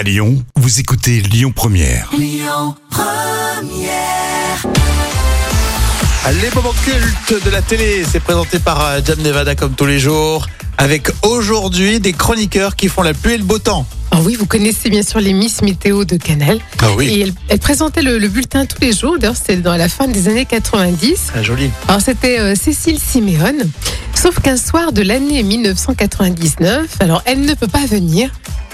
À Lyon, vous écoutez Lyon Première. Les moments cultes de la télé, c'est présenté par euh, Jam Nevada comme tous les jours, avec aujourd'hui des chroniqueurs qui font la pluie et le beau temps. Ah oui, vous connaissez bien sûr les Miss Météo de Canal. Ah oui. Et elle, elle présentait le, le bulletin tous les jours. D'ailleurs, c'était dans la fin des années 90. Ah, joli. Alors, c'était euh, Cécile Siméon. Sauf qu'un soir de l'année 1999, alors elle ne peut pas venir.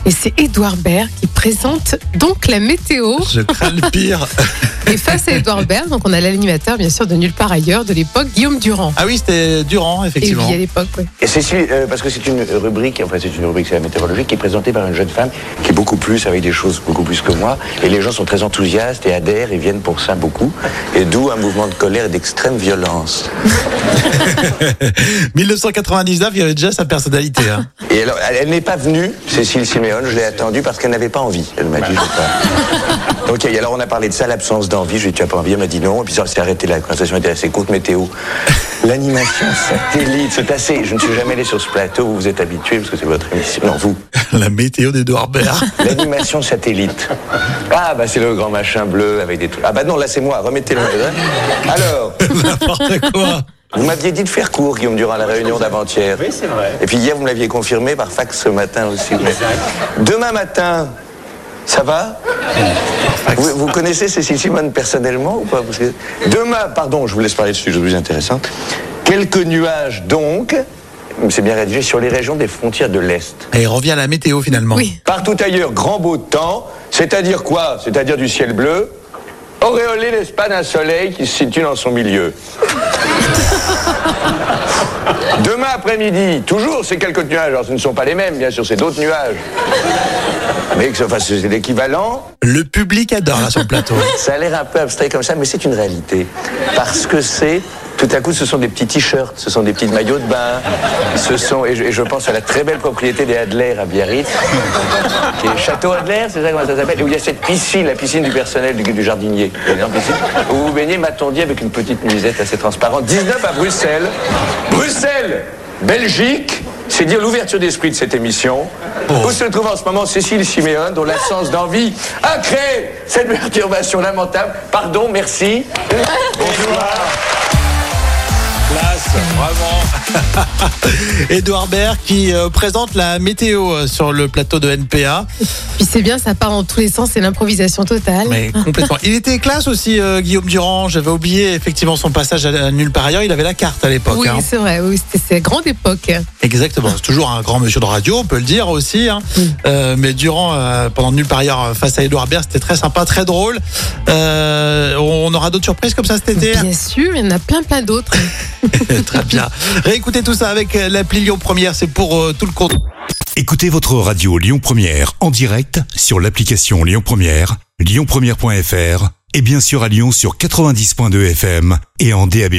Et c'est Édouard Baird qui présente donc la météo. Je crains le pire. Et face à Édouard Baird, donc on a l'animateur bien sûr de nulle part ailleurs de l'époque, Guillaume Durand. Ah oui, c'était Durand, Et effectivement. oui, à l'époque, ouais. Et Cécile, euh, parce que c'est une rubrique, enfin c'est une rubrique, c'est la météorologie, qui est présentée par une jeune femme qui est beaucoup plus, avec des choses beaucoup plus que moi. Et les gens sont très enthousiastes et adhèrent et viennent pour ça beaucoup. Et d'où un mouvement de colère et d'extrême violence. 1999, il y avait déjà sa personnalité. hein. Et alors, elle, elle n'est pas venue, Cécile Siméon, je l'ai attendue parce qu'elle n'avait pas envie. Elle m'a dit, je vais pas. Et alors on a parlé de ça, l'absence d'envie. Je lui ai dit, tu as pas envie? Elle m'a dit non. Et puis ça s'est arrêté, la conversation était assez courte, météo. L'animation satellite, c'est assez. Je ne suis jamais allé sur ce plateau, vous vous êtes habitué parce que c'est votre émission. Non, vous. La météo d'Edouard Baird. L'animation satellite. Ah, bah c'est le grand machin bleu avec des trucs. Ah, bah non, là c'est moi, remettez-le. Alors, N'importe quoi. Vous m'aviez dit de faire court, Guillaume Durand, à la réunion d'avant-hier. Oui, c'est vrai. Et puis hier, vous me l'aviez confirmé par fax ce matin aussi. Mais Demain matin, ça va vous, vous connaissez Cécile Simone personnellement ou pas Parce que- Demain, pardon, je vous laisse parler de ce sujet plus intéressant. Quelques nuages donc, c'est bien rédigé, sur les régions des frontières de l'Est. Et il revient à la météo finalement. Oui. Partout ailleurs, grand beau temps, c'est-à-dire quoi? C'est-à-dire du ciel bleu, auréolé, pas, d'un soleil qui se situe dans son milieu. Demain après-midi, toujours ces quelques nuages, alors ce ne sont pas les mêmes, bien sûr, c'est d'autres nuages. Mais que- enfin, c'est l'équivalent. Le public adore sur le plateau. Ça a l'air un peu abstrait comme ça, mais c'est une réalité. Parce que c'est, tout à coup, ce sont des petits t-shirts, ce sont des petits maillots de bain, ce sont, et je, et je pense à la très belle propriété des Adler à Biarritz, qui est Château Adler, c'est ça comment ça s'appelle, et où il y a cette piscine, la piscine du personnel du, du jardinier, piscine, où vous baignez m'attendiez avec une petite nuisette assez transparente. 19 à Bruxelles. Bruxelles, Belgique. C'est dire l'ouverture d'esprit de cette émission. Où se trouve en ce moment Cécile Siméon, dont l'absence d'envie a créé cette perturbation lamentable. Pardon, merci. Bonsoir. Edouard Baird qui euh, présente la météo euh, sur le plateau de NPA. Puis c'est bien, ça part en tous les sens, c'est l'improvisation totale. Mais complètement. Il était classe aussi, euh, Guillaume Durand. J'avais oublié effectivement son passage à, nulle part ailleurs. Il avait la carte à l'époque. Oui, hein. c'est vrai, oui, c'était grande époque. Exactement. C'est toujours un grand monsieur de radio, on peut le dire aussi. hein. Mm. Euh, mais durant, euh, pendant nulle part ailleurs, face à Edouard Baird, c'était très sympa, très drôle. On aura d'autres surprises comme ça cet été? Bien sûr, il y en a plein plein d'autres. très bien. Réécoutez tout ça avec euh, l'appli Lyon Première. C'est pour euh, tout le compte. Écoutez votre radio Lyon Première en direct sur l'application Lyon Première, lyonpremière.fr et bien sûr à Lyon sur 90.2 FM et en DAB+.